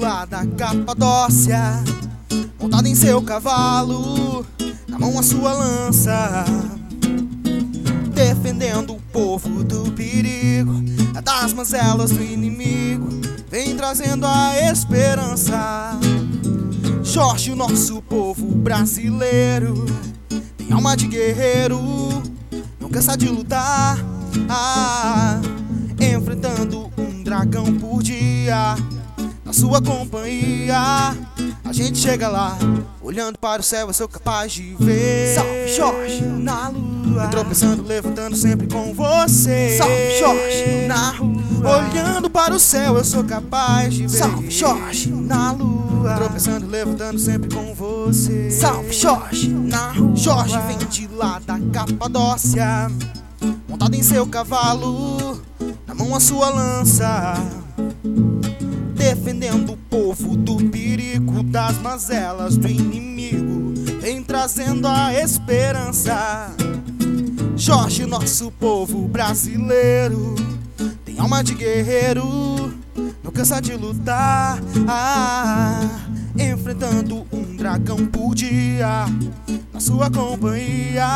lá da Capadócia, montado em seu cavalo, na mão a sua lança, defendendo o povo do perigo, das mazelas do inimigo, vem trazendo a esperança. Jorge, o nosso povo brasileiro, tem alma de guerreiro, não cansa de lutar, ah, enfrentando um dragão por dia sua companhia. A gente chega lá, olhando para o céu, eu sou capaz de ver. Salve Jorge na lua. E tropeçando, levantando sempre com você. Salve Jorge na rua. Olhando para o céu, eu sou capaz de ver. Salve Jorge na lua. Tropeçando, levantando sempre com você. Salve Jorge na rua. Jorge vem de lá da Capadócia, montado em seu cavalo, na mão a sua lança, defendendo o povo do perigo, das mazelas do inimigo, vem trazendo a esperança. Jorge, nosso povo brasileiro, tem alma de guerreiro, não cansa de lutar, ah, enfrentando um dragão por dia, na sua companhia.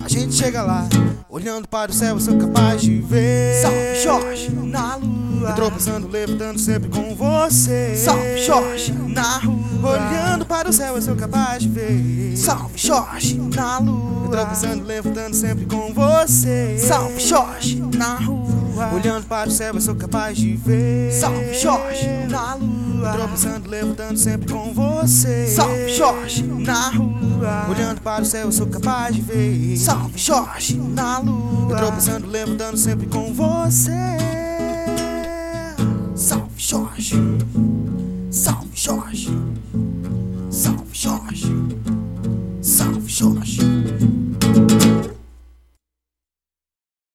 A gente chega lá, olhando para o céu, eu sou capaz de ver. Salve Jorge na lua. E tropeçando, levantando sempre com você. Salve Jorge na rua. Olhando para o céu, eu sou capaz de ver. Salve Jorge na lua. tropeçando, levantando sempre com você. Salve Jorge na rua. Olhando para o céu, eu sou capaz de ver. Salve Jorge na lua. tropeçando, levantando sempre com você. Salve Jorge na rua. Olhando para o céu, eu sou capaz de ver. Salve Jorge na lua. tropeçando, levantando sempre com você. Jorge, salve Jorge, salve